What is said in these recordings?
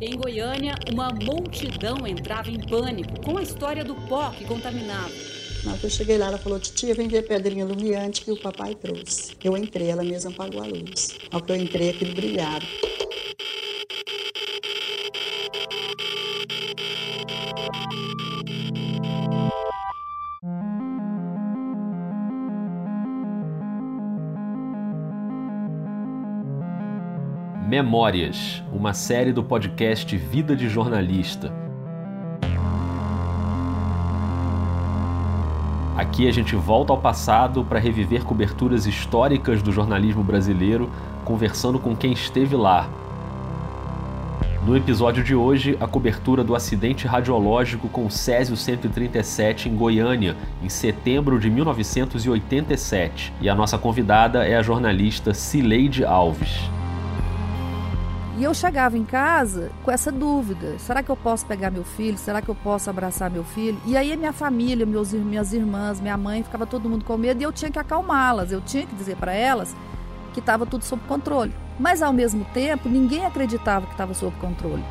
Em Goiânia, uma multidão entrava em pânico com a história do pó que contaminava. Na hora que eu cheguei lá, ela falou, titia, vem ver a pedrinha lumiante que o papai trouxe. Eu entrei, ela mesma apagou a luz. Ao que eu entrei, aquilo brilhava. Memórias, uma série do podcast Vida de Jornalista. Aqui a gente volta ao passado para reviver coberturas históricas do jornalismo brasileiro, conversando com quem esteve lá. No episódio de hoje, a cobertura do acidente radiológico com o Césio 137 em Goiânia, em setembro de 1987. E a nossa convidada é a jornalista Cileide Alves. E eu chegava em casa com essa dúvida: será que eu posso pegar meu filho? Será que eu posso abraçar meu filho? E aí minha família, meus, minhas irmãs, minha mãe, ficava todo mundo com medo e eu tinha que acalmá-las, eu tinha que dizer para elas que estava tudo sob controle. Mas ao mesmo tempo, ninguém acreditava que estava sob controle.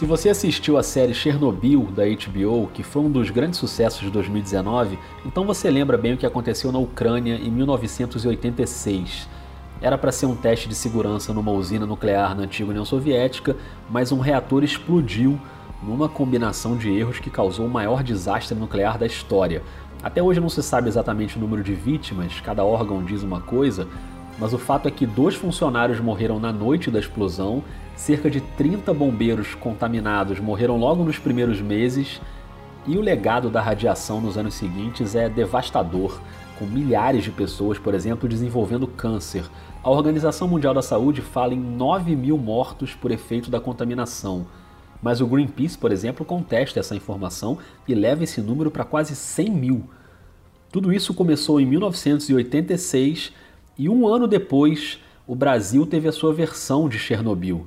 Se você assistiu a série Chernobyl da HBO, que foi um dos grandes sucessos de 2019, então você lembra bem o que aconteceu na Ucrânia em 1986. Era para ser um teste de segurança numa usina nuclear na antiga União Soviética, mas um reator explodiu numa combinação de erros que causou o maior desastre nuclear da história. Até hoje não se sabe exatamente o número de vítimas, cada órgão diz uma coisa, mas o fato é que dois funcionários morreram na noite da explosão, cerca de 30 bombeiros contaminados morreram logo nos primeiros meses, e o legado da radiação nos anos seguintes é devastador, com milhares de pessoas, por exemplo, desenvolvendo câncer. A Organização Mundial da Saúde fala em 9 mil mortos por efeito da contaminação. Mas o Greenpeace, por exemplo, contesta essa informação e leva esse número para quase 100 mil. Tudo isso começou em 1986 e um ano depois, o Brasil teve a sua versão de Chernobyl.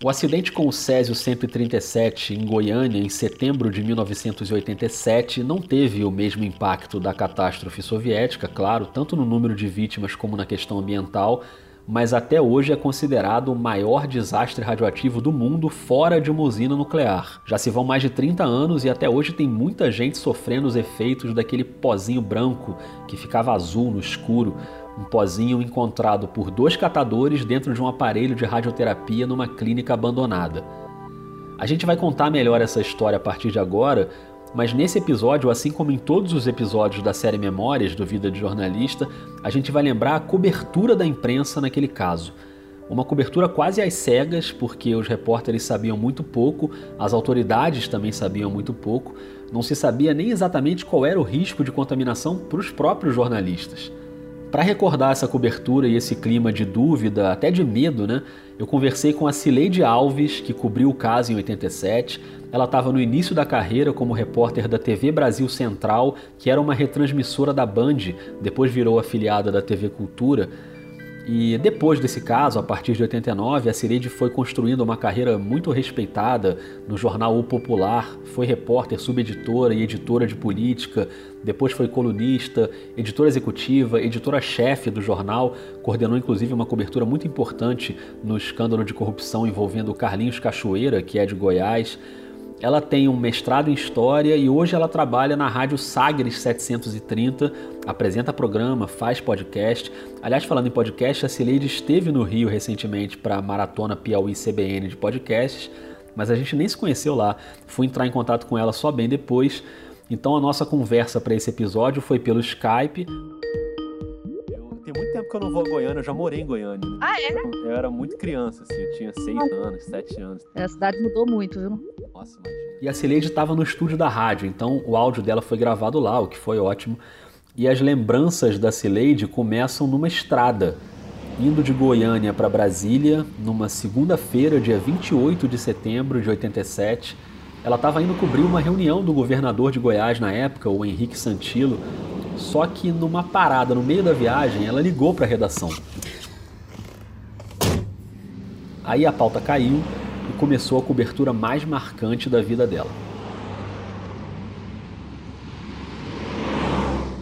O acidente com o Césio 137 em Goiânia em setembro de 1987 não teve o mesmo impacto da catástrofe soviética, claro, tanto no número de vítimas como na questão ambiental, mas até hoje é considerado o maior desastre radioativo do mundo fora de uma usina nuclear. Já se vão mais de 30 anos e até hoje tem muita gente sofrendo os efeitos daquele pozinho branco que ficava azul no escuro, um pozinho encontrado por dois catadores dentro de um aparelho de radioterapia numa clínica abandonada. A gente vai contar melhor essa história a partir de agora, mas nesse episódio, assim como em todos os episódios da série Memórias do Vida de Jornalista, a gente vai lembrar a cobertura da imprensa naquele caso. Uma cobertura quase às cegas, porque os repórteres sabiam muito pouco, as autoridades também sabiam muito pouco, não se sabia nem exatamente qual era o risco de contaminação para os próprios jornalistas. Para recordar essa cobertura e esse clima de dúvida, até de medo, né? Eu conversei com a Cileide Alves, que cobriu o caso em 87. Ela estava no início da carreira como repórter da TV Brasil Central, que era uma retransmissora da Band, depois virou afiliada da TV Cultura. E depois desse caso, a partir de 89, a Cireide foi construindo uma carreira muito respeitada no jornal O Popular, foi repórter, subeditora e editora de política, depois foi colunista, editora executiva, editora-chefe do jornal, coordenou inclusive uma cobertura muito importante no escândalo de corrupção envolvendo Carlinhos Cachoeira, que é de Goiás. Ela tem um mestrado em História e hoje ela trabalha na Rádio Sagres 730, apresenta programa, faz podcast. Aliás, falando em podcast, a Cileide esteve no Rio recentemente para a Maratona Piauí CBN de podcasts, mas a gente nem se conheceu lá. Fui entrar em contato com ela só bem depois. Então a nossa conversa para esse episódio foi pelo Skype tempo que eu não vou a Goiânia, eu já morei em Goiânia. Né? Ah, é? Eu era muito criança, assim, eu tinha seis anos, sete anos. É, a cidade mudou muito, viu? Nossa, imagina. E a Cileide estava no estúdio da rádio, então o áudio dela foi gravado lá, o que foi ótimo. E as lembranças da Cileide começam numa estrada, indo de Goiânia para Brasília, numa segunda-feira, dia 28 de setembro de 87. Ela estava indo cobrir uma reunião do governador de Goiás na época, o Henrique Santilo, só que numa parada no meio da viagem, ela ligou para a redação. Aí a pauta caiu e começou a cobertura mais marcante da vida dela.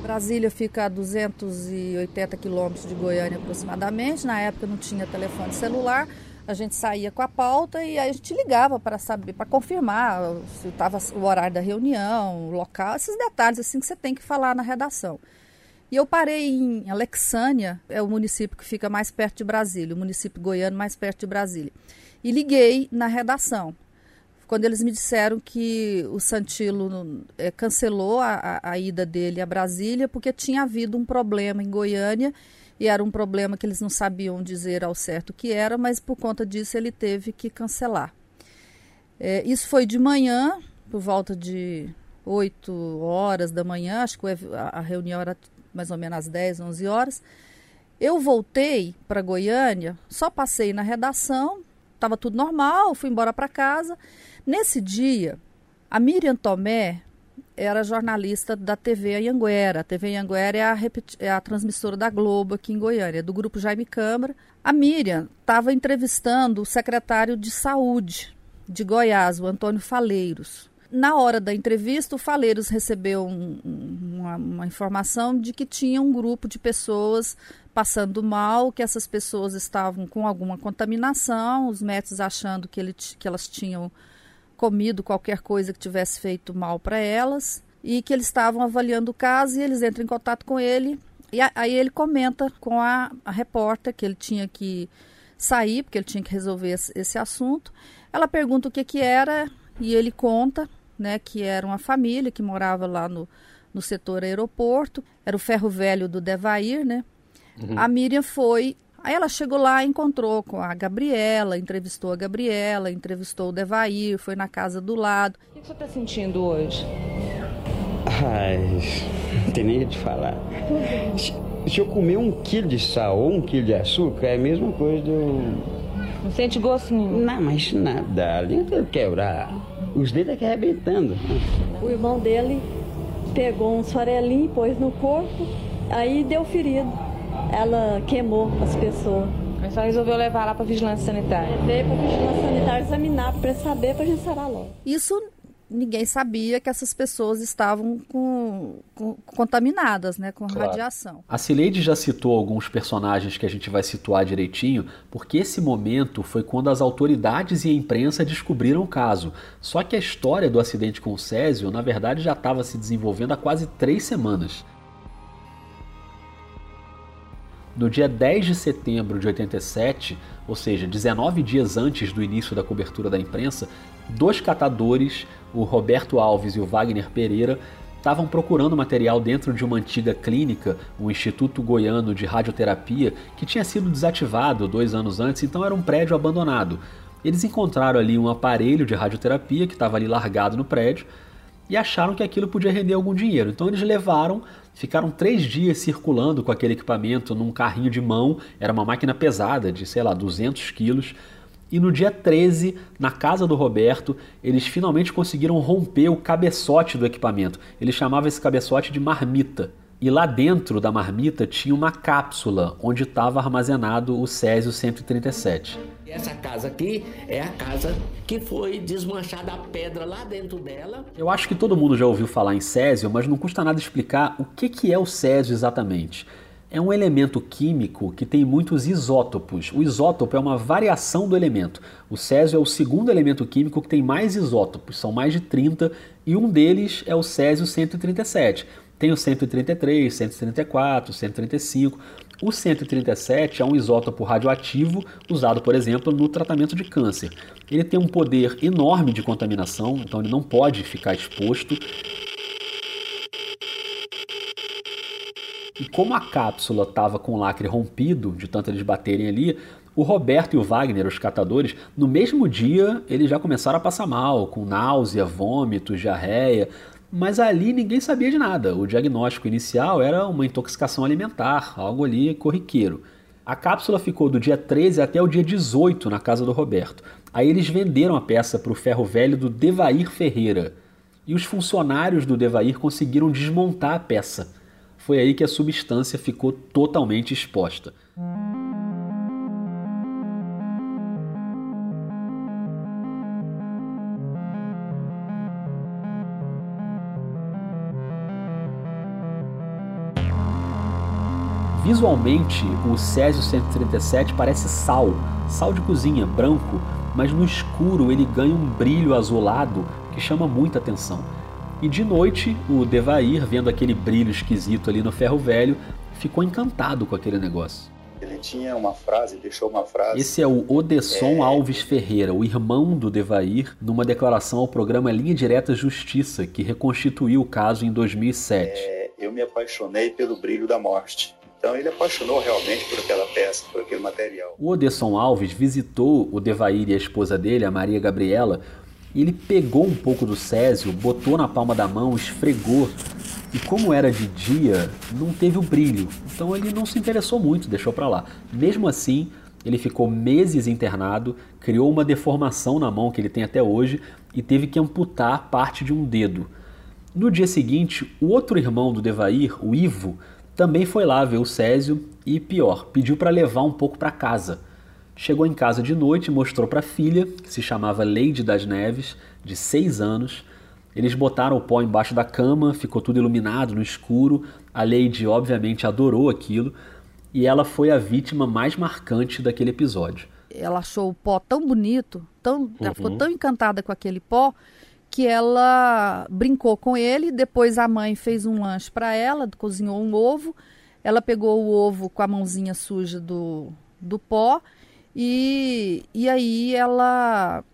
Brasília fica a 280 quilômetros de Goiânia aproximadamente. Na época não tinha telefone celular. A gente saía com a pauta e aí a gente ligava para saber, para confirmar se estava o horário da reunião, o local, esses detalhes assim que você tem que falar na redação. E eu parei em Alexânia, é o município que fica mais perto de Brasília, o município goiano mais perto de Brasília. E liguei na redação quando eles me disseram que o Santilo é, cancelou a, a, ida dele a Brasília porque tinha havido um problema em Goiânia e era um problema que eles não sabiam dizer ao certo que era, mas por conta disso ele teve que cancelar. É, isso foi de manhã, por volta de 8 horas da manhã, acho que a reunião era mais ou menos às 10, 11 horas. Eu voltei para Goiânia, só passei na redação, estava tudo normal, fui embora para casa. Nesse dia, a Miriam Tomé era jornalista da TV Anhanguera. A TV Anhanguera é a, é a transmissora da Globo aqui em Goiânia, do grupo Jaime Câmara. A Miriam estava entrevistando o secretário de Saúde de Goiás, o Antônio Faleiros. Na hora da entrevista, o Faleiros recebeu um, uma, uma, informação de que tinha um grupo de pessoas passando mal, que essas pessoas estavam com alguma contaminação, os médicos achando que, ele, que elas tinham comido qualquer coisa que tivesse feito mal para elas e que eles estavam avaliando o caso e eles entram em contato com ele e aí ele comenta com a, a repórter que ele tinha que sair porque ele tinha que resolver esse, esse assunto. Ela pergunta o que que era e ele conta, né, que era uma família que morava lá no, no setor aeroporto, era o ferro velho do Devair, né? Uhum. A Miriam foi Aí ela chegou lá, encontrou com a Gabriela, entrevistou a Gabriela, entrevistou o Devair, foi na casa do lado. O que você está sentindo hoje? Ai, não tem nem o que falar. Se, se, eu comer um quilo de sal ou um quilo de açúcar, é a mesma coisa do. Não sente gosto nenhum? Não, mas nada. Ali eu quebrar. Os dedos aqui arrebentando. O irmão dele pegou um farelinho, pôs no corpo, aí deu ferido ela queimou as pessoas. Aí só resolveu levar lá para vigilância sanitária. Levei para vigilância sanitária examinar para saber para a gente sarar logo. Isso ninguém sabia que essas pessoas estavam com, com contaminadas, né, com claro. radiação. A Cileide já citou alguns personagens que a gente vai situar direitinho, porque esse momento foi quando as autoridades e a imprensa descobriram o caso. Só que a história do acidente com o Césio, na verdade, já estava se desenvolvendo há quase três semanas. No dia 10 de setembro de 87, ou seja, 19 dias antes do início da cobertura da imprensa, dois catadores, o Roberto Alves e o Wagner Pereira, estavam procurando material dentro de uma antiga clínica, o Instituto Goiano de Radioterapia, que tinha sido desativado dois anos antes, então era um prédio abandonado. Eles encontraram ali um aparelho de radioterapia que estava ali largado no prédio e acharam que aquilo podia render algum dinheiro. Então eles levaram Ficaram três dias circulando com aquele equipamento num carrinho de mão, era uma máquina pesada, de sei lá, 200 quilos. E no dia 13, na casa do Roberto, eles finalmente conseguiram romper o cabeçote do equipamento. Ele chamava esse cabeçote de marmita. E lá dentro da marmita tinha uma cápsula onde estava armazenado o Césio 137. Essa casa aqui é a casa que foi desmanchada a pedra lá dentro dela. Eu acho que todo mundo já ouviu falar em Césio, mas não custa nada explicar o que, que é o Césio exatamente. É um elemento químico que tem muitos isótopos. O isótopo é uma variação do elemento. O césio é o segundo elemento químico que tem mais isótopos, são mais de 30, e um deles é o césio 137. Tem o 133, 134, 135. O 137 é um isótopo radioativo usado, por exemplo, no tratamento de câncer. Ele tem um poder enorme de contaminação, então ele não pode ficar exposto. E como a cápsula estava com o lacre rompido, de tanto eles baterem ali, o Roberto e o Wagner, os catadores, no mesmo dia eles já começaram a passar mal, com náusea, vômitos, diarreia mas ali ninguém sabia de nada. O diagnóstico inicial era uma intoxicação alimentar, algo ali corriqueiro. A cápsula ficou do dia 13 até o dia 18 na casa do Roberto. Aí eles venderam a peça para o ferro velho do Devair Ferreira. E os funcionários do Devair conseguiram desmontar a peça. Foi aí que a substância ficou totalmente exposta. Visualmente, o Césio 137 parece sal, sal de cozinha, branco, mas no escuro ele ganha um brilho azulado que chama muita atenção. E de noite, o Devair, vendo aquele brilho esquisito ali no ferro velho, ficou encantado com aquele negócio. Ele tinha uma frase, deixou uma frase. Esse é o Odesson é... Alves Ferreira, o irmão do Devair, numa declaração ao programa Linha Direta Justiça, que reconstituiu o caso em 2007. É... Eu me apaixonei pelo brilho da morte. Então ele apaixonou realmente por aquela peça, por aquele material. O Odesson Alves visitou o Devair e a esposa dele, a Maria Gabriela, e ele pegou um pouco do Césio, botou na palma da mão, esfregou. E como era de dia, não teve o brilho. Então ele não se interessou muito, deixou para lá. Mesmo assim, ele ficou meses internado, criou uma deformação na mão que ele tem até hoje e teve que amputar parte de um dedo. No dia seguinte, o outro irmão do Devair, o Ivo, também foi lá ver o Césio e, pior, pediu para levar um pouco para casa. Chegou em casa de noite e mostrou para a filha, que se chamava Leide das Neves, de 6 anos. Eles botaram o pó embaixo da cama, ficou tudo iluminado no escuro. A Leide, obviamente, adorou aquilo e ela foi a vítima mais marcante daquele episódio. Ela achou o pó tão bonito, tão, uhum. ela ficou uhum. tão encantada com aquele pó que ela brincou com ele. Depois a mãe fez um lanche para ela, cozinhou um ovo. Ela pegou o ovo com a mãozinha suja do, do pó e, e aí ela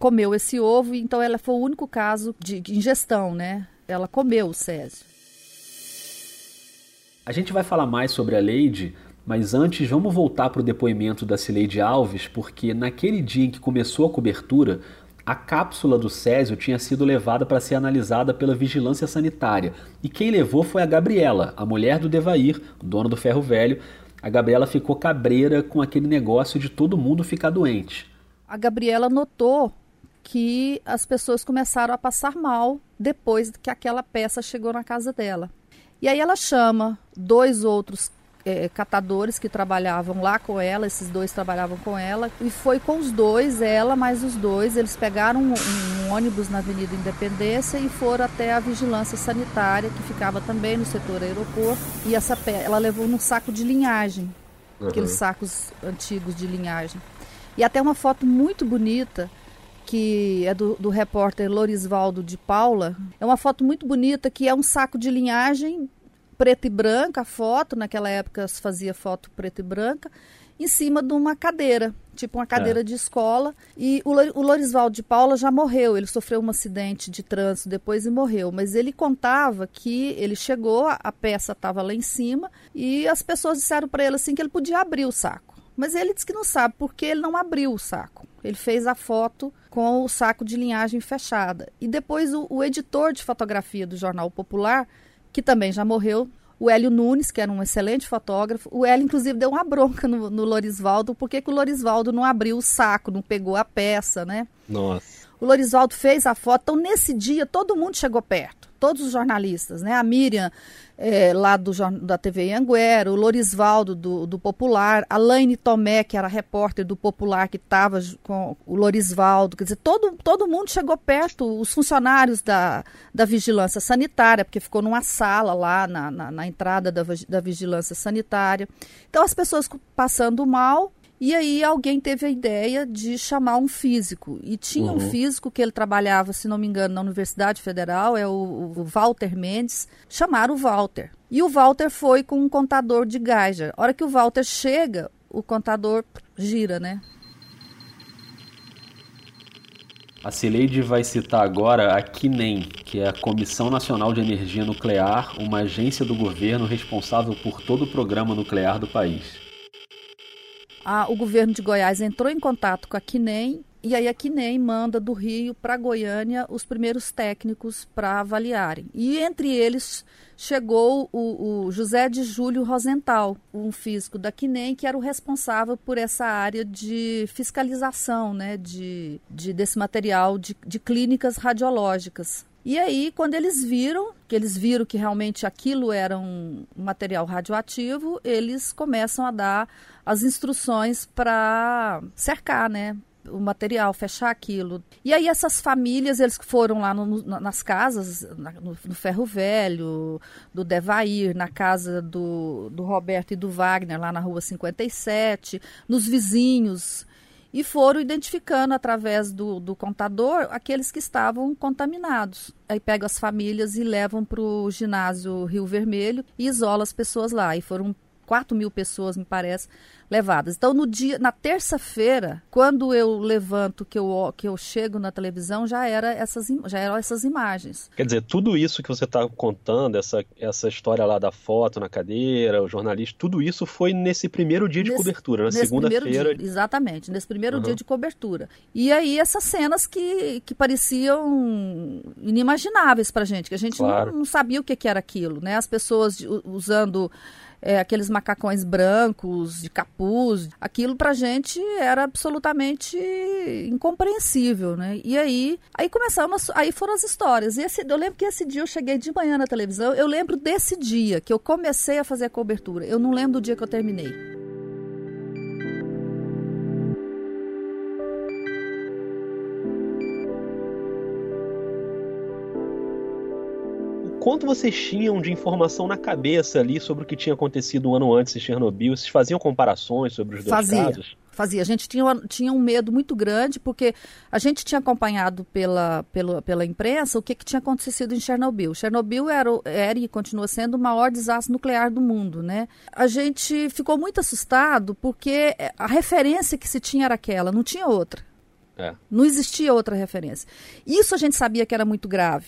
comeu esse ovo, então ela foi o único caso de ingestão, né? Ela comeu o césio. A gente vai falar mais sobre a Leide, mas antes vamos voltar para o depoimento da Cileide Alves, porque naquele dia em que começou a cobertura, a cápsula do Césio tinha sido levada para ser analisada pela vigilância sanitária. E quem levou foi a Gabriela, a mulher do Devair, dono do ferro velho, a Gabriela ficou cabreira com aquele negócio de todo mundo ficar doente. A Gabriela notou que as pessoas começaram a passar mal depois que aquela peça chegou na casa dela. E aí ela chama dois outros é, catadores que trabalhavam lá com ela, esses dois trabalhavam com ela, e foi com os dois, ela mais os dois, eles pegaram um, um, ônibus na Avenida Independência e foram até a vigilância sanitária, que ficava também no setor aeroporto, e essa ela levou num saco de linhagem, uhum. aqueles sacos antigos de linhagem. E até uma foto muito bonita, que é do, do repórter Lorisvaldo de Paula, é uma foto muito bonita que é um saco de linhagem preto e branca a foto, naquela época se fazia foto preto e branca, em cima de uma cadeira, tipo uma cadeira é. de escola. E o, o Lorisvaldo de Paula já morreu, ele sofreu um acidente de trânsito depois e morreu. Mas ele contava que ele chegou, a, a peça estava lá em cima e as pessoas disseram para ele assim que ele podia abrir o saco. Mas ele disse que não sabe porque ele não abriu o saco. Ele fez a foto com o saco de linhagem fechada. E depois o, o editor de fotografia do Jornal Popular que também já morreu, o Hélio Nunes, que era um excelente fotógrafo. O Hélio, inclusive, deu uma bronca no, no Lorisvaldo, porque que o Lorisvaldo não abriu o saco, não pegou a peça, né? Nossa. O Lorisvaldo fez a foto, então nesse dia todo mundo chegou perto, todos os jornalistas, né? A Miriam é, lá do, da TV Anguera, o Lorisvaldo do, do Popular, a Laine Tomé, que era repórter do Popular, que estava com o Lorisvaldo, quer dizer, todo, todo mundo chegou perto, os funcionários da, da vigilância sanitária, porque ficou numa sala lá na, na, na entrada da, da vigilância sanitária. Então as pessoas passando mal, e aí alguém teve a ideia de chamar um físico. E tinha uhum. um físico que ele trabalhava, se não me engano, na Universidade Federal, é o, o Walter Mendes. Chamaram o Walter. E o Walter foi com um contador de Geiger. A hora que o Walter chega, o contador gira, né? A Cileide vai citar agora a CNEM, que é a Comissão Nacional de Energia Nuclear, uma agência do governo responsável por todo o programa nuclear do país a, o governo de Goiás entrou em contato com a Quinem e aí a Quinem manda do Rio para Goiânia os primeiros técnicos para avaliarem. E entre eles chegou o, o, José de Júlio Rosenthal, um físico da Quinem, que era o responsável por essa área de fiscalização né, de, de desse material de, de clínicas radiológicas. E aí, quando eles viram, que eles viram que realmente aquilo era um material radioativo, eles começam a dar as instruções para cercar, né? o material, fechar aquilo. E aí essas famílias, eles foram lá no, nas casas, no, no, Ferro Velho, do Devair, na casa do, do Roberto e do Wagner, lá na rua 57, nos vizinhos, e foram identificando através do, do contador aqueles que estavam contaminados. Aí pegam as famílias e levam para o ginásio Rio Vermelho e isolam as pessoas lá. E foram 4 mil pessoas, me parece, levadas. Então, no dia, na terça-feira, quando eu levanto, que eu, que eu chego na televisão, já, era essas, já eram essas imagens. Quer dizer, tudo isso que você está contando, essa, essa história lá da foto na cadeira, o jornalista, tudo isso foi nesse primeiro dia de nesse, cobertura, na segunda-feira. Exatamente, nesse primeiro uhum. dia de cobertura. E aí essas cenas que, que pareciam inimagináveis para gente, que a gente claro. não, não, sabia o que, que era aquilo, né? As pessoas usando é, aqueles macacões brancos, de capuz, aquilo pra gente era absolutamente incompreensível, né? E aí, aí começamos, aí foram as histórias. E esse, eu lembro que esse dia eu cheguei de manhã na televisão, eu lembro desse dia que eu comecei a fazer a cobertura. Eu não lembro do dia que eu terminei. Quanto vocês tinham de informação na cabeça ali sobre o que tinha acontecido um ano antes em Chernobyl? Vocês faziam comparações sobre os dois Fazia. casos? Fazia. A gente tinha, tinha um medo muito grande, porque a gente tinha acompanhado pela, pela, pela imprensa o que, que tinha acontecido em Chernobyl. Chernobyl era, era e continua sendo o maior desastre nuclear do mundo, né? A gente ficou muito assustado porque a referência que se tinha era aquela, não tinha outra. É. Não existia outra referência. Isso a gente sabia que era muito grave.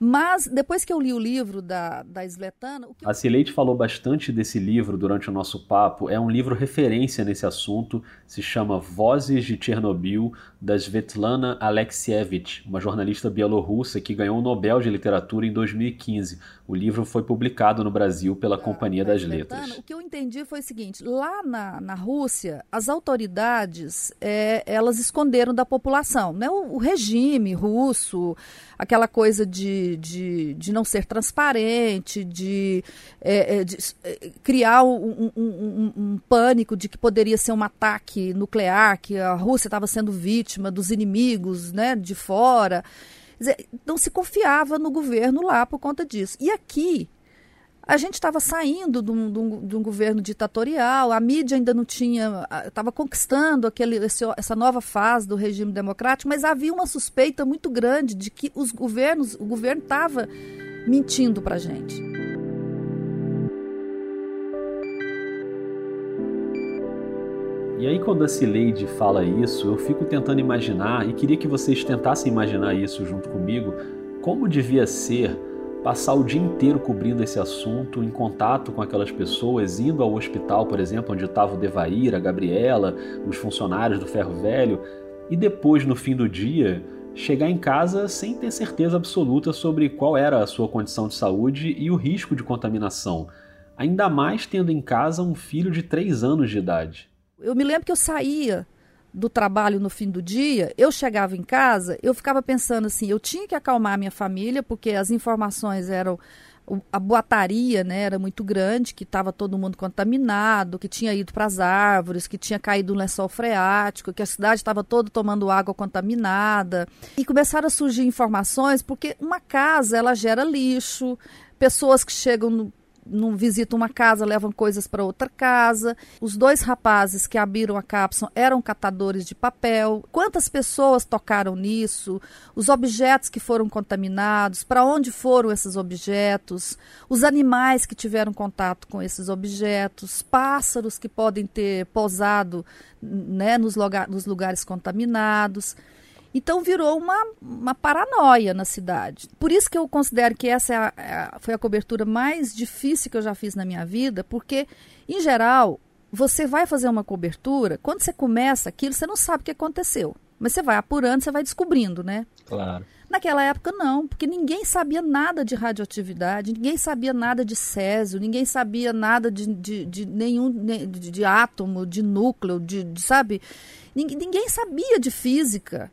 Mas depois que eu li o livro da, da Sletana. O que A Cileide falou bastante desse livro durante o nosso papo. É um livro referência nesse assunto. Se chama Vozes de Chernobyl, da Svetlana Alexievich, uma jornalista bielorrussa que ganhou o Nobel de Literatura em 2015. O livro foi publicado no Brasil pela Companhia da das. Letras. O que eu entendi foi o seguinte: lá na, na Rússia, as autoridades é, elas esconderam da população. Né? O, o regime russo aquela coisa de, de, de não ser transparente, de, é, é de é, criar um, um, um, um, pânico de que poderia ser um ataque nuclear, que a Rússia estava sendo vítima dos inimigos né, de fora. Dizer, não se confiava no governo lá por conta disso. E aqui, a gente estava saindo de um, de, um, de um, governo ditatorial, a mídia ainda não tinha, estava conquistando aquele, esse, essa nova fase do regime democrático, mas havia uma suspeita muito grande de que os governos, o governo estava mentindo para a gente. E aí quando a Cileide fala isso, eu fico tentando imaginar, e queria que vocês tentassem imaginar isso junto comigo, como devia ser passar o dia inteiro cobrindo esse assunto, em contato com aquelas pessoas, indo ao hospital, por exemplo, onde estava o Devair, a Gabriela, os funcionários do Ferro Velho, e depois, no fim do dia, chegar em casa sem ter certeza absoluta sobre qual era a sua condição de saúde e o risco de contaminação, ainda mais tendo em casa um filho de 3 anos de idade. Eu me lembro que eu saía do trabalho no fim do dia, eu chegava em casa, eu ficava pensando assim, eu tinha que acalmar a minha família, porque as informações eram a boataria né, era muito grande, que estava todo mundo contaminado, que tinha ido para as árvores, que tinha caído um lençol freático, que a cidade estava toda tomando água contaminada. E começaram a surgir informações, porque uma casa ela gera lixo, pessoas que chegam não visitam uma casa, levam coisas para outra casa. Os dois rapazes que abriram a cápsula eram catadores de papel. Quantas pessoas tocaram nisso? Os objetos que foram contaminados, para onde foram esses objetos? Os animais que tiveram contato com esses objetos, pássaros que podem ter pousado né, nos, lugar, nos lugares contaminados. Então virou uma, uma paranoia na cidade. Por isso que eu considero que essa é a, é, foi a cobertura mais difícil que eu já fiz na minha vida, porque, em geral, você vai fazer uma cobertura, quando você começa aquilo, você não sabe o que aconteceu. Mas você vai apurando, você vai descobrindo, né? Claro. Naquela época, não, porque ninguém sabia nada de radioatividade, ninguém sabia nada de césio, ninguém sabia nada de, de, de nenhum de, de, átomo, de núcleo, de, de sabe? Ninguém, ninguém sabia de física.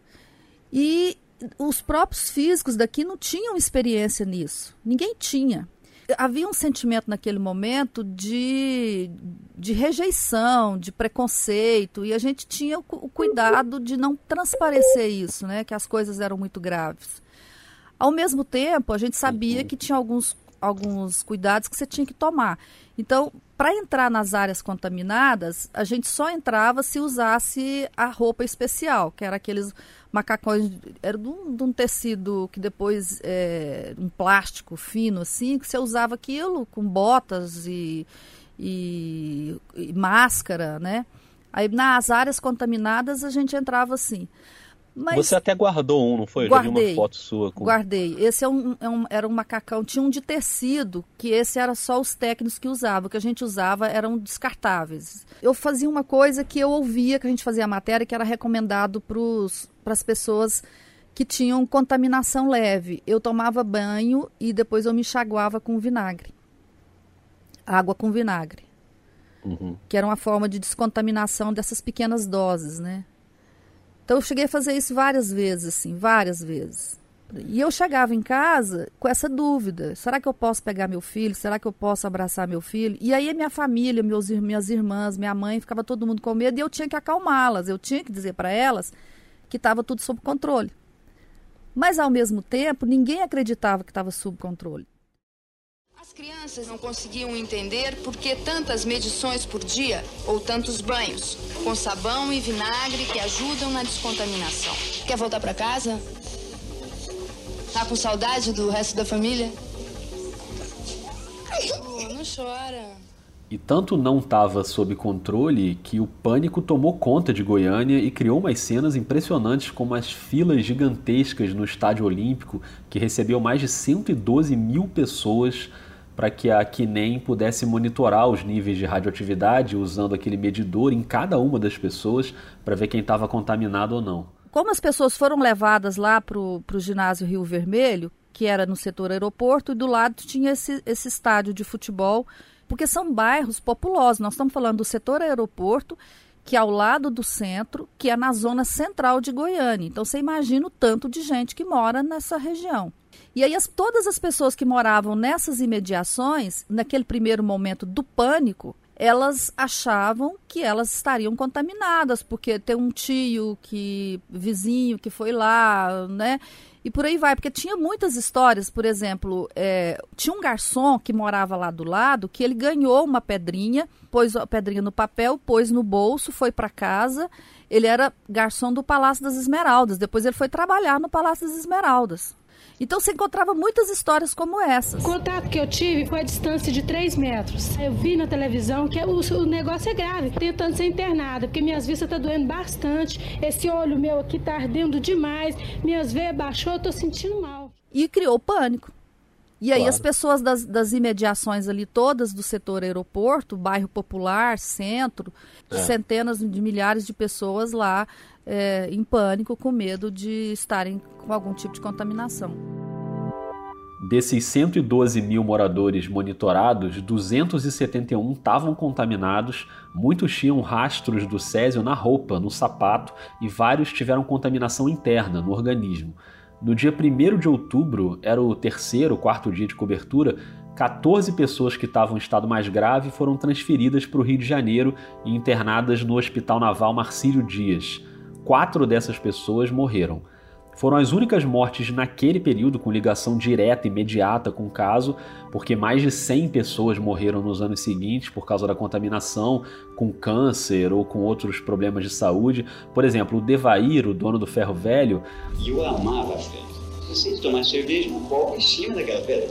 E os próprios físicos daqui não tinham experiência nisso. Ninguém tinha. Havia um sentimento naquele momento de, de rejeição, de preconceito, e a gente tinha o, o cuidado de não transparecer isso, né? Que as coisas eram muito graves. Ao mesmo tempo, a gente sabia que tinha alguns, alguns cuidados que você tinha que tomar. Então, para entrar nas áreas contaminadas, a gente só entrava se usasse a roupa especial, que era aqueles macacões, era de um, de um tecido que depois, é, um plástico fino assim, que você usava aquilo com botas e, e, e máscara, né? Aí nas áreas contaminadas a gente entrava assim. Mas Você até guardou um, não foi? Eu guardei, já vi uma foto sua. Com... Guardei. Esse é um, é um, era um macacão, tinha um de tecido, que esse era só os técnicos que usavam. O que a gente usava eram descartáveis. Eu fazia uma coisa que eu ouvia, que a gente fazia a matéria, que era recomendado para as pessoas que tinham contaminação leve. Eu tomava banho e depois eu me enxaguava com vinagre. Água com vinagre. Uhum. Que era uma forma de descontaminação dessas pequenas doses, né? Então eu cheguei a fazer isso várias vezes, assim, várias vezes. E eu chegava em casa com essa dúvida: será que eu posso pegar meu filho? Será que eu posso abraçar meu filho? E aí a minha família, meus, minhas irmãs, minha mãe, ficava todo mundo com medo e eu tinha que acalmá-las, eu tinha que dizer para elas que estava tudo sob controle. Mas ao mesmo tempo, ninguém acreditava que estava sob controle crianças não conseguiam entender por que tantas medições por dia ou tantos banhos, com sabão e vinagre que ajudam na descontaminação. Quer voltar para casa? Tá com saudade do resto da família? Oh, não chora. E tanto não estava sob controle que o pânico tomou conta de Goiânia e criou umas cenas impressionantes, como as filas gigantescas no Estádio Olímpico, que recebeu mais de 112 mil pessoas para que a Kinem pudesse monitorar os níveis de radioatividade usando aquele medidor em cada uma das pessoas para ver quem estava contaminado ou não. Como as pessoas foram levadas lá para o ginásio Rio Vermelho, que era no setor aeroporto, e do lado tinha esse, esse estádio de futebol, porque são bairros populosos. Nós estamos falando do setor aeroporto, que é ao lado do centro, que é na zona central de Goiânia. Então você imagina o tanto de gente que mora nessa região. E aí as, todas as pessoas que moravam nessas imediações, naquele primeiro momento do pânico, elas achavam que elas estariam contaminadas, porque tem um tio que vizinho que foi lá, né? E por aí vai, porque tinha muitas histórias, por exemplo, é, tinha um garçom que morava lá do lado que ele ganhou uma pedrinha, pôs a pedrinha no papel, pôs no bolso, foi para casa. Ele era garçom do Palácio das Esmeraldas. Depois ele foi trabalhar no Palácio das Esmeraldas. Então você encontrava muitas histórias como essas. O contato que eu tive foi a distância de 3 metros. Eu vi na televisão que o, o negócio é grave, tentando ser internada, porque minhas vistas estão tá doendo bastante. Esse olho meu aqui está ardendo demais, minhas veias baixou, eu estou sentindo mal. E criou pânico. E aí claro. as pessoas das, das, imediações ali todas do setor aeroporto, bairro popular, centro, é. centenas de milhares de pessoas lá é, em pânico, com medo de estarem com algum tipo de contaminação. Desses 112 mil moradores monitorados, 271 estavam contaminados, muitos tinham rastros do césio na roupa, no sapato e vários tiveram contaminação interna no organismo. No dia 1 de outubro, era o terceiro, quarto dia de cobertura, 14 pessoas que estavam em estado mais grave foram transferidas para o Rio de Janeiro e internadas no Hospital Naval Marcílio Dias quatro dessas pessoas morreram. Foram as únicas mortes naquele período com ligação direta, imediata com o caso, porque mais de 100 pessoas morreram nos anos seguintes por causa da contaminação, com câncer ou com outros problemas de saúde. Por exemplo, o Devair, o dono do ferro velho. E eu amava a pedra. Assim, tomar cerveja no copo em cima daquela pedra.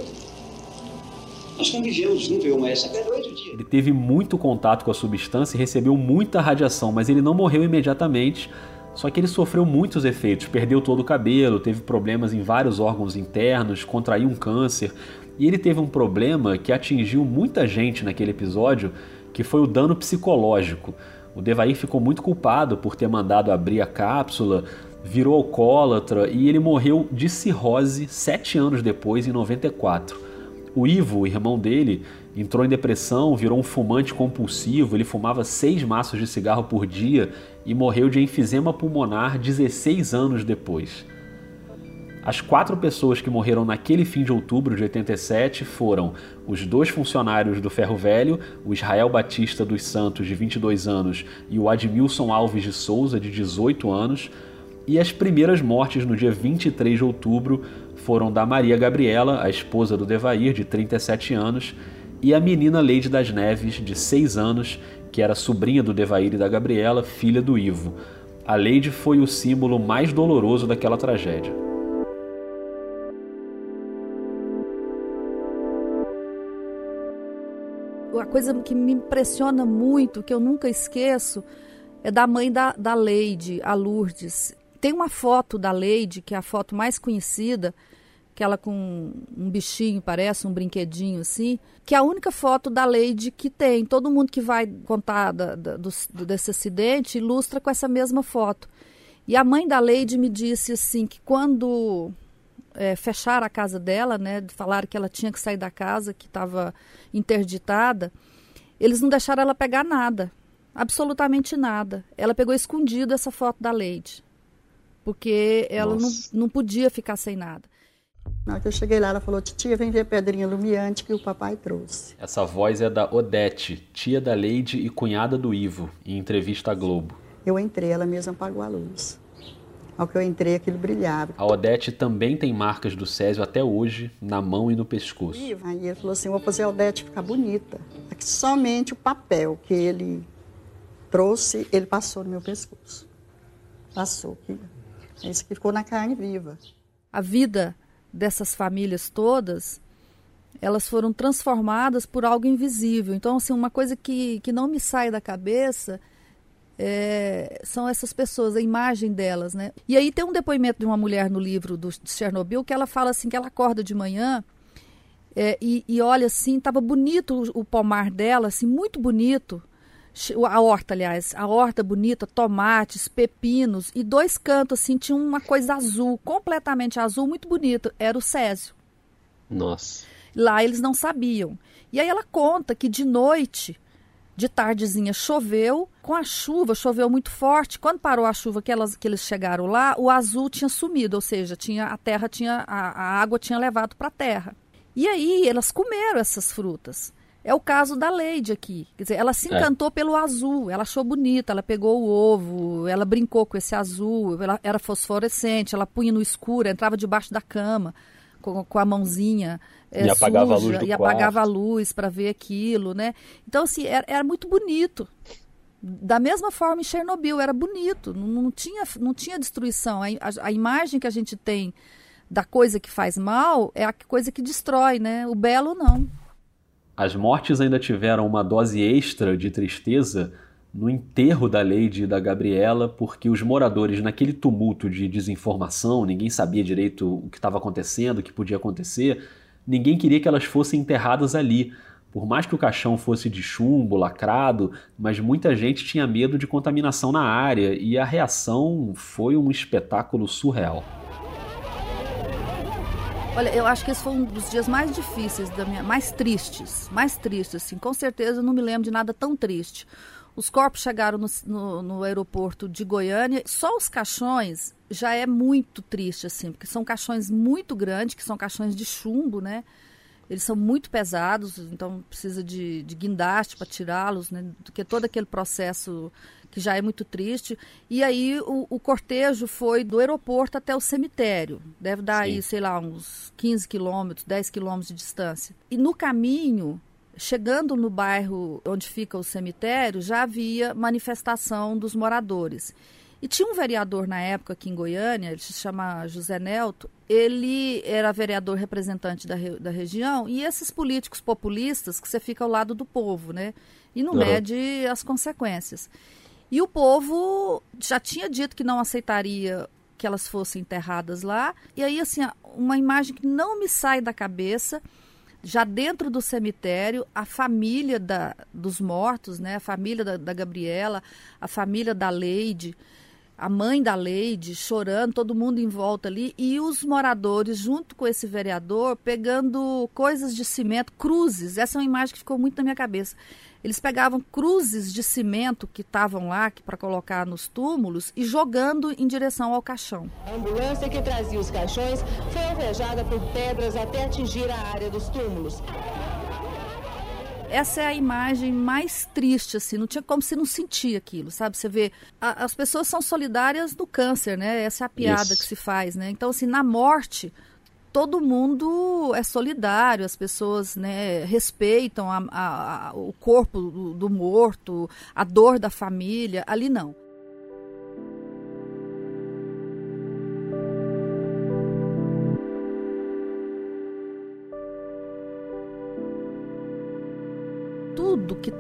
Nós convivemos junto, eu essa pedra oito dias. Ele teve muito contato com a substância e recebeu muita radiação, mas ele não morreu imediatamente só que ele sofreu muitos efeitos, perdeu todo o cabelo, teve problemas em vários órgãos internos, contraiu um câncer. E ele teve um problema que atingiu muita gente naquele episódio, que foi o dano psicológico. O Devair ficou muito culpado por ter mandado abrir a cápsula, virou alcoólatra e ele morreu de cirrose sete anos depois, em 94. O Ivo, o irmão dele, entrou em depressão, virou um fumante compulsivo, ele fumava seis maços de cigarro por dia e morreu de enfisema pulmonar 16 anos depois. As quatro pessoas que morreram naquele fim de outubro de 87 foram os dois funcionários do Ferro Velho, o Israel Batista dos Santos, de 22 anos, e o Admilson Alves de Souza, de 18 anos. E as primeiras mortes no dia 23 de outubro foram da Maria Gabriela, a esposa do Devair, de 37 anos, e a menina Leide das Neves, de 6 anos, que era sobrinha do Devair e da Gabriela, filha do Ivo. A Leide foi o símbolo mais doloroso daquela tragédia. A coisa que me impressiona muito, que eu nunca esqueço, é da mãe da, da Leide, a Lourdes. Tem uma foto da Leide, que é a foto mais conhecida, aquela com um bichinho, parece, um brinquedinho assim, que é a única foto da Lady que tem. Todo mundo que vai contar da, da, do, desse acidente ilustra com essa mesma foto. E a mãe da Lady me disse assim que quando é, fecharam a casa dela, né, falaram que ela tinha que sair da casa, que estava interditada, eles não deixaram ela pegar nada, absolutamente nada. Ela pegou escondido essa foto da Lady, porque ela não, não podia ficar sem nada. Na hora que eu cheguei lá, ela falou: Titia, vem ver a pedrinha lumiante que o papai trouxe. Essa voz é da Odete, tia da Leide e cunhada do Ivo, em entrevista à Globo. Eu entrei, ela mesma apagou a luz. Ao que eu entrei, aquilo brilhava. A Odete também tem marcas do Césio até hoje, na mão e no pescoço. Aí ele falou assim: vou fazer a Odete ficar bonita. Aqui somente o papel que ele trouxe, ele passou no meu pescoço. Passou. É isso que ficou na carne viva. A vida dessas famílias todas, elas foram transformadas por algo invisível. Então, assim, uma coisa que, que não me sai da cabeça é, são essas pessoas, a imagem delas, né? E aí tem um depoimento de uma mulher no livro do de Chernobyl que ela fala assim que ela acorda de manhã é, e, e, olha assim, estava bonito o, o pomar dela, assim, muito bonito a horta, aliás, a horta bonita, tomates, pepinos e dois cantos assim tinha uma coisa azul, completamente azul, muito bonito, era o Césio. Nossa. Lá eles não sabiam. E aí ela conta que de noite, de tardezinha choveu, com a chuva, choveu muito forte. Quando parou a chuva que, elas, que eles chegaram lá, o azul tinha sumido, ou seja, tinha a terra tinha a, a água tinha levado para a terra. E aí elas comeram essas frutas. É o caso da Leide aqui. Quer dizer, ela se é. encantou é. pelo azul, ela achou bonito, ela pegou o ovo, ela brincou com esse azul, ela era fosforescente, ela punha no escuro, entrava debaixo da cama com, com a mãozinha é, e apagava suja, a luz e quarto. apagava a luz para ver aquilo, né? Então assim era, era, muito bonito. Da mesma forma em Chernobyl era bonito, não, não tinha não tinha destruição. A, a, a imagem que a gente tem da coisa que faz mal é a coisa que destrói, né? O belo não. As mortes ainda tiveram uma dose extra de tristeza no enterro da Lady e da Gabriela, porque os moradores, naquele tumulto de desinformação, ninguém sabia direito o que estava acontecendo, o que podia acontecer, ninguém queria que elas fossem enterradas ali. Por mais que o caixão fosse de chumbo, lacrado, mas muita gente tinha medo de contaminação na área e a reação foi um espetáculo surreal. Olha, eu acho que esse foi um dos dias mais difíceis da minha, mais tristes, mais tristes, assim. Com certeza eu não me lembro de nada tão triste. Os corpos chegaram no, no, no, aeroporto de Goiânia. Só os caixões já é muito triste, assim, porque são caixões muito grandes, que são caixões de chumbo, né? Eles são muito pesados, então precisa de, de guindaste para tirá-los, né? Porque todo aquele processo que já é muito triste. E aí o, o cortejo foi do aeroporto até o cemitério. Deve dar Sim. aí, sei lá, uns 15 quilômetros, 10 quilômetros de distância. E no caminho, chegando no bairro onde fica o cemitério, já havia manifestação dos moradores. E tinha um vereador na época aqui em Goiânia, ele se chama José Nelto, ele era vereador representante da, da região, e esses políticos populistas que você fica ao lado do povo, né? E não uhum. mede as consequências. E o povo já tinha dito que não aceitaria que elas fossem enterradas lá. E aí, assim, uma imagem que não me sai da cabeça. Já dentro do cemitério, a família da, dos mortos, né? A família da, da Gabriela, a família da Leide, a mãe da Leide chorando, todo mundo em volta ali, e os moradores, junto com esse vereador, pegando coisas de cimento, cruzes. Essa é uma imagem que ficou muito na minha cabeça Eles pegavam cruzes de cimento que estavam lá para colocar nos túmulos e jogando em direção ao caixão. A ambulância que trazia os caixões foi alvejada por pedras até atingir a área dos túmulos essa é a imagem mais triste, assim, não tinha como se não sentir aquilo, sabe? Você vê, a, as pessoas são solidárias do câncer, né? Essa é a piada Isso. que se faz, né? Então, assim, na morte, todo mundo é solidário, as pessoas né, respeitam a, a, a, o corpo do, do morto, a dor da família. Ali não.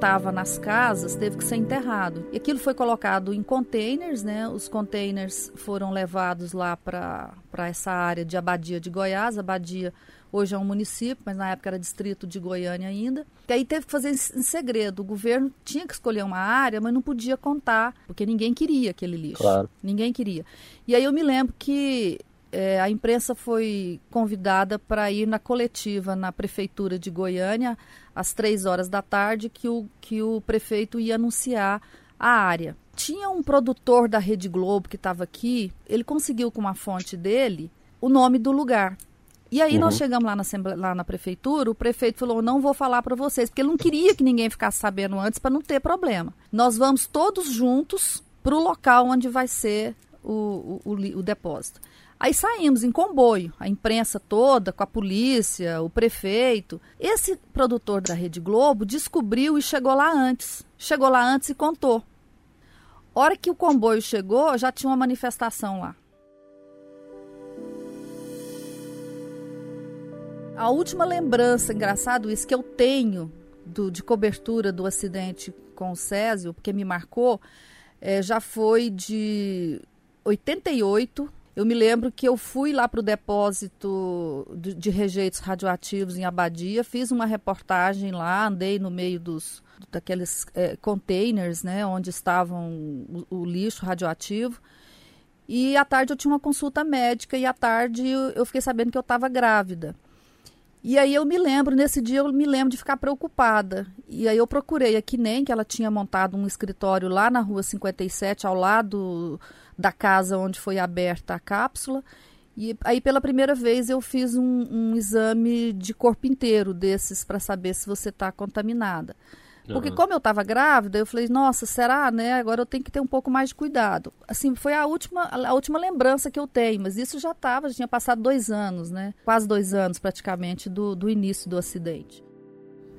Estava nas casas teve que ser enterrado. E aquilo foi colocado em containers, né? Os containers foram levados lá para essa área de Abadia de Goiás. Abadia hoje é um município, mas na época era distrito de Goiânia ainda. E aí teve que fazer em segredo. O governo tinha que escolher uma área, mas não podia contar, porque ninguém queria aquele lixo. Claro. Ninguém queria. E aí eu me lembro que é, a imprensa foi convidada para ir na coletiva na prefeitura de Goiânia às três horas da tarde que o, que o prefeito ia anunciar a área. Tinha um produtor da Rede Globo que estava aqui, ele conseguiu com uma fonte dele o nome do lugar. E aí uhum. nós chegamos lá na, lá na prefeitura, o prefeito falou, não vou falar para vocês, porque ele não queria que ninguém ficasse sabendo antes para não ter problema. Nós vamos todos juntos para o local onde vai ser o, o, o, o depósito. Aí saímos em comboio, a imprensa toda, com a polícia, o prefeito. Esse produtor da Rede Globo descobriu e chegou lá antes. Chegou lá antes e contou. Hora que o comboio chegou, já tinha uma manifestação lá. A última lembrança, engraçado isso, que eu tenho do, de cobertura do acidente com o Césio, porque me marcou, é, já foi de 88 eu me lembro que eu fui lá para o depósito de, de, rejeitos radioativos em Abadia, fiz uma reportagem lá, andei no meio dos daqueles é, containers, né, onde estavam o, o, lixo radioativo. E à tarde eu tinha uma consulta médica e à tarde eu, fiquei sabendo que eu estava grávida. E aí eu me lembro, nesse dia eu me lembro de ficar preocupada. E aí eu procurei a Kinem, que ela tinha montado um escritório lá na rua 57, ao lado da casa onde foi aberta a cápsula. E aí, pela primeira vez, eu fiz um, um exame de corpo inteiro desses para saber se você está contaminada. Porque uhum. como eu estava grávida, eu falei, nossa, será, né? Agora eu tenho que ter um pouco mais de cuidado. Assim, foi a última, a última lembrança que eu tenho, mas isso já estava, já tinha passado dois anos, né? Quase dois anos, praticamente, do, do início do acidente.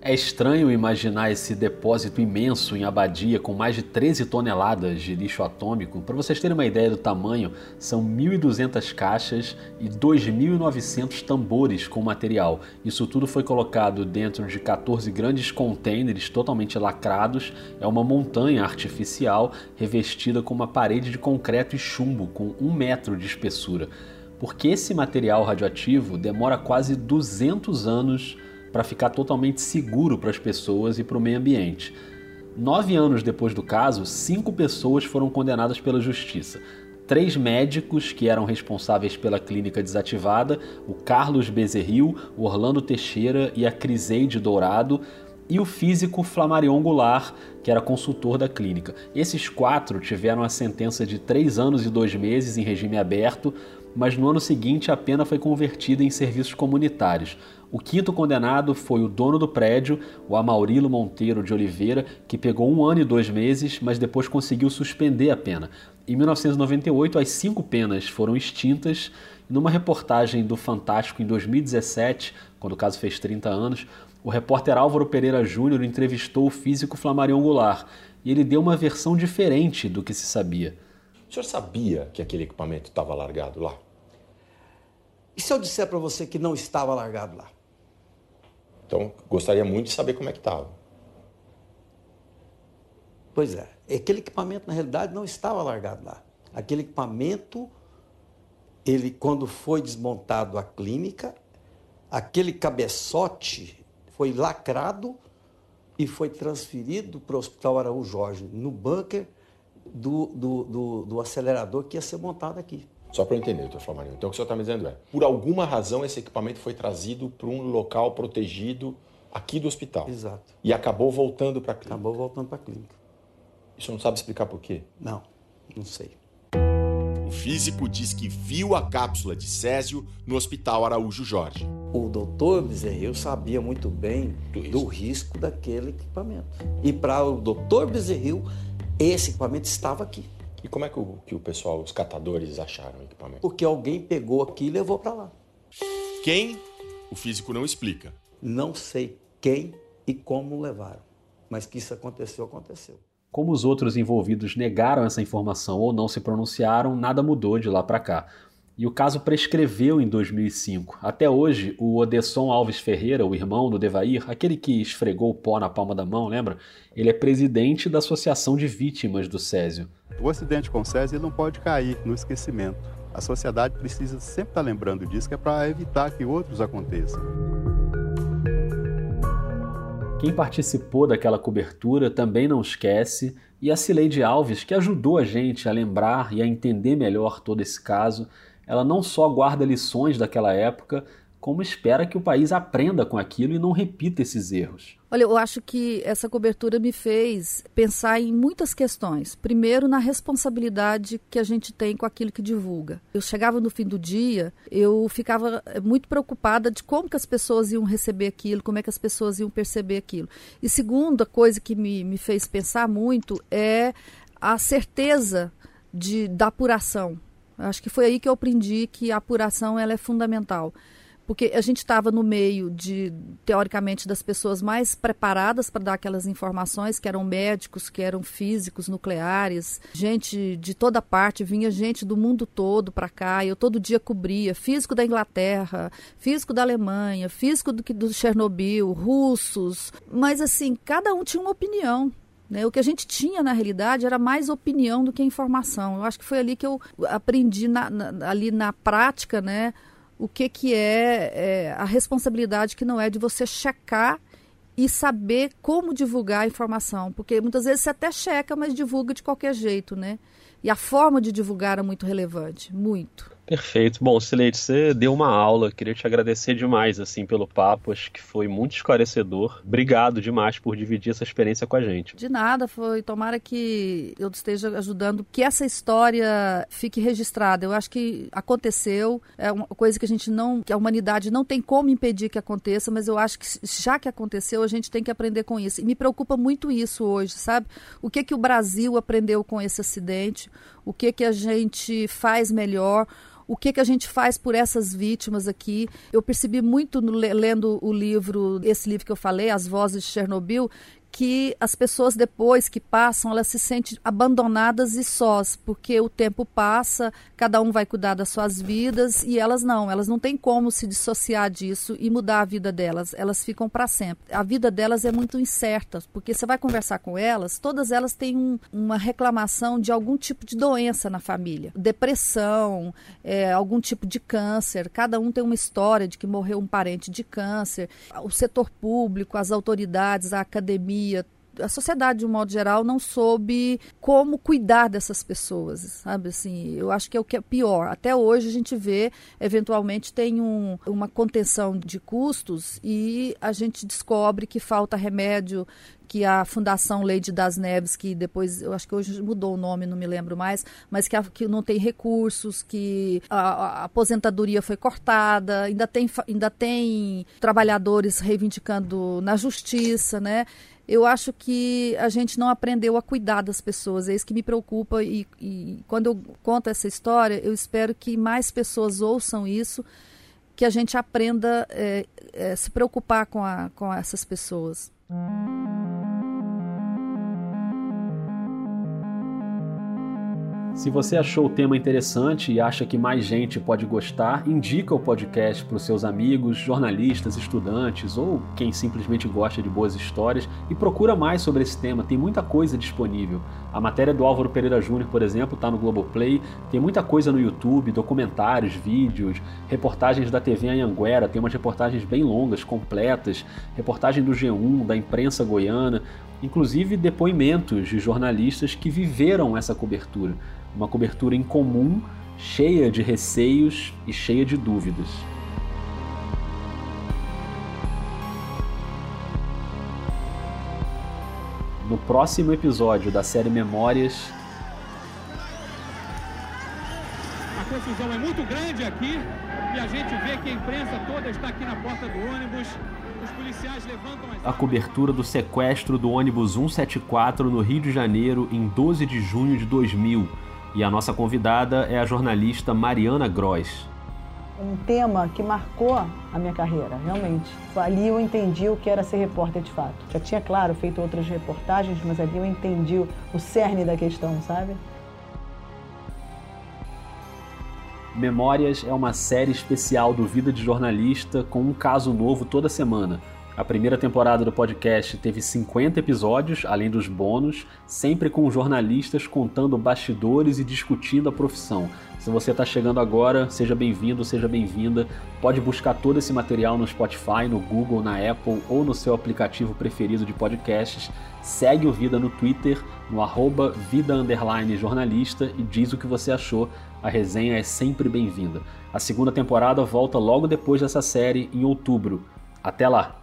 É estranho imaginar esse depósito imenso em Abadia com mais de 13 toneladas de lixo atômico. Para vocês terem uma ideia do tamanho, são 1.200 caixas e 2.900 tambores com material. Isso tudo foi colocado dentro de 14 grandes containers totalmente lacrados. É uma montanha artificial revestida com uma parede de concreto e chumbo com um metro de espessura. Porque esse material radioativo demora quase 200 anos para ficar totalmente seguro para as pessoas e para o meio ambiente. Nove anos depois do caso, cinco pessoas foram condenadas pela justiça. Três médicos que eram responsáveis pela clínica desativada, o Carlos Bezerril, o Orlando Teixeira e a Criseide Dourado, e o físico Flamarion Goulart, que era consultor da clínica. Esses quatro tiveram a sentença de três anos e dois meses em regime aberto, mas no ano seguinte a pena foi convertida em serviços comunitários. O quinto condenado foi o dono do prédio, o Amaurilo Monteiro de Oliveira, que pegou um ano e dois meses, mas depois conseguiu suspender a pena. Em 1998, as cinco penas foram extintas. Numa reportagem do Fantástico em 2017, quando o caso fez 30 anos, o repórter Álvaro Pereira Júnior entrevistou o físico Flamarion Goulart e ele deu uma versão diferente do que se sabia. O senhor sabia que aquele equipamento estava largado lá? E se eu disser para você que não estava largado lá? Então, gostaria muito de saber como é que estava. Pois é, aquele equipamento na realidade não estava largado lá. Aquele equipamento, ele quando foi desmontado a clínica, aquele cabeçote foi lacrado e foi transferido para o Hospital Araújo Jorge, no bunker do, do, do, do acelerador que ia ser montado aqui. Só para eu entender, doutor Flamarinho. Então o que o senhor está me dizendo é, por alguma razão esse equipamento foi trazido para um local protegido aqui do hospital. Exato. E acabou voltando para a clínica. Acabou voltando para a clínica. Isso não sabe explicar por quê? Não, não sei. O físico diz que viu a cápsula de Césio no Hospital Araújo Jorge. O doutor Bezerril sabia muito bem do risco daquele equipamento. E para o doutor Bezerril, esse equipamento estava aqui. E como é que o, que o pessoal, os catadores, acharam o equipamento? Porque alguém pegou aqui e levou para lá. Quem? O físico não explica. Não sei quem e como levaram. Mas que isso aconteceu, aconteceu. Como os outros envolvidos negaram essa informação ou não se pronunciaram, nada mudou de lá para cá. E o caso prescreveu em 2005. Até hoje, o Odesson Alves Ferreira, o irmão do Devair, aquele que esfregou o pó na palma da mão, lembra? Ele é presidente da Associação de Vítimas do Césio. O acidente com o Césio não pode cair no esquecimento. A sociedade precisa sempre estar lembrando disso, que é para evitar que outros aconteçam. Quem participou daquela cobertura também não esquece, e a Cileide Alves, que ajudou a gente a lembrar e a entender melhor todo esse caso, ela não só guarda lições daquela época, como espera que o país aprenda com aquilo e não repita esses erros. Olha, eu acho que essa cobertura me fez pensar em muitas questões. Primeiro, na responsabilidade que a gente tem com aquilo que divulga. Eu chegava no fim do dia, eu ficava eh, muito preocupada de como que as pessoas iam receber aquilo, como é que as pessoas iam perceber aquilo. E segunda coisa que me, me fez pensar muito é a certeza de, da apuração. Acho que foi aí que eu aprendi que a apuração ela é fundamental porque a gente estava no meio de, teoricamente, das pessoas mais preparadas para dar aquelas informações, que eram médicos, que eram físicos nucleares, gente de toda parte, vinha gente do mundo todo para cá, eu todo dia cobria, físico da Inglaterra, físico da Alemanha, físico do, do Chernobyl, russos, mas assim, cada um tinha uma opinião. Né? O que a gente tinha, na realidade, era mais opinião do que informação. Eu acho que foi ali que eu aprendi, na, na, ali na prática, né? o que, que é, é, a responsabilidade que não é de você checar e saber como divulgar a informação, porque muitas vezes você até checa, mas divulga de qualquer jeito, né? E a forma de divulgar é muito relevante, muito. Perfeito. Bom, Sileide, você deu uma aula. Queria te agradecer demais assim pelo papo. Acho que foi muito esclarecedor. Obrigado demais por dividir essa experiência com a gente. De nada, foi. Tomara que eu esteja ajudando que essa história fique registrada. Eu acho que aconteceu. É uma coisa que a gente não, que a humanidade não tem como impedir que aconteça, mas eu acho que já que aconteceu, a gente tem que aprender com isso. E me preocupa muito isso hoje, sabe? O que que o Brasil aprendeu com esse acidente? O que que a gente faz melhor? O que, que a gente faz por essas vítimas aqui. Eu percebi muito no, lendo o livro, esse livro que eu falei, As Vozes de Chernobyl, que as pessoas depois que passam, elas se sentem abandonadas e sós, porque o tempo passa, cada um vai cuidar das suas vidas e elas não, elas não têm como se dissociar disso e mudar a vida delas, elas ficam para sempre. A vida delas é muito incerta, porque você vai conversar com elas, todas elas têm um, uma reclamação de algum tipo de doença na família, depressão, é, algum tipo de câncer, cada um tem uma história de que morreu um parente de câncer, o setor público, as autoridades, a academia, a sociedade de um modo geral não soube como cuidar dessas pessoas, sabe assim, eu acho que é o que é pior. Até hoje a gente vê, eventualmente tem um, uma contenção de custos e a gente descobre que falta remédio que a Fundação Leide das Neves, que depois, eu acho que hoje mudou o nome, não me lembro mais, mas que, a, que não tem recursos, que a, a, aposentadoria foi cortada, ainda tem, ainda tem trabalhadores reivindicando na justiça, né? Eu acho que a gente não aprendeu a cuidar das pessoas. É isso que me preocupa. E, e, quando eu conto essa história, eu espero que mais pessoas ouçam isso, que a gente aprenda a é, é, se preocupar com, a, com essas pessoas. Se você achou o tema interessante e acha que mais gente pode gostar, indica o podcast para os seus amigos, jornalistas, estudantes ou quem simplesmente gosta de boas histórias e procura mais sobre esse tema. Tem muita coisa disponível. A matéria do Álvaro Pereira Júnior, por exemplo, está no Globoplay. Tem muita coisa no YouTube, documentários, vídeos, reportagens da TV Anhanguera, tem umas reportagens bem longas, completas, reportagem do G1, da imprensa goiana, inclusive depoimentos de jornalistas que viveram essa cobertura uma cobertura incomum, cheia de receios e cheia de dúvidas. no próximo episódio da série Memórias. A confusão é muito grande aqui e a gente vê que a imprensa toda está aqui na porta do ônibus. Os policiais levantam as... A cobertura do sequestro do ônibus 174 no Rio de Janeiro em 12 de junho de 2000. E a nossa convidada é a jornalista Mariana Gross um tema que marcou a minha carreira, realmente. Ali eu entendi o que era ser repórter de fato. Já tinha, claro, feito outras reportagens, mas ali eu entendi o cerne da questão, sabe? Memórias é uma série especial do Vida de Jornalista com um caso novo toda semana. A primeira temporada do podcast teve 50 episódios, além dos bônus, sempre com jornalistas contando bastidores e discutindo a profissão. Se você está chegando agora, seja bem-vindo, seja bem-vinda. Pode buscar todo esse material no Spotify, no Google, na Apple ou no seu aplicativo preferido de podcasts. Segue o Vida no Twitter, no arroba vida jornalista e diz o que você achou. A resenha é sempre bem-vinda. A segunda temporada volta logo depois dessa série, em outubro. Até lá!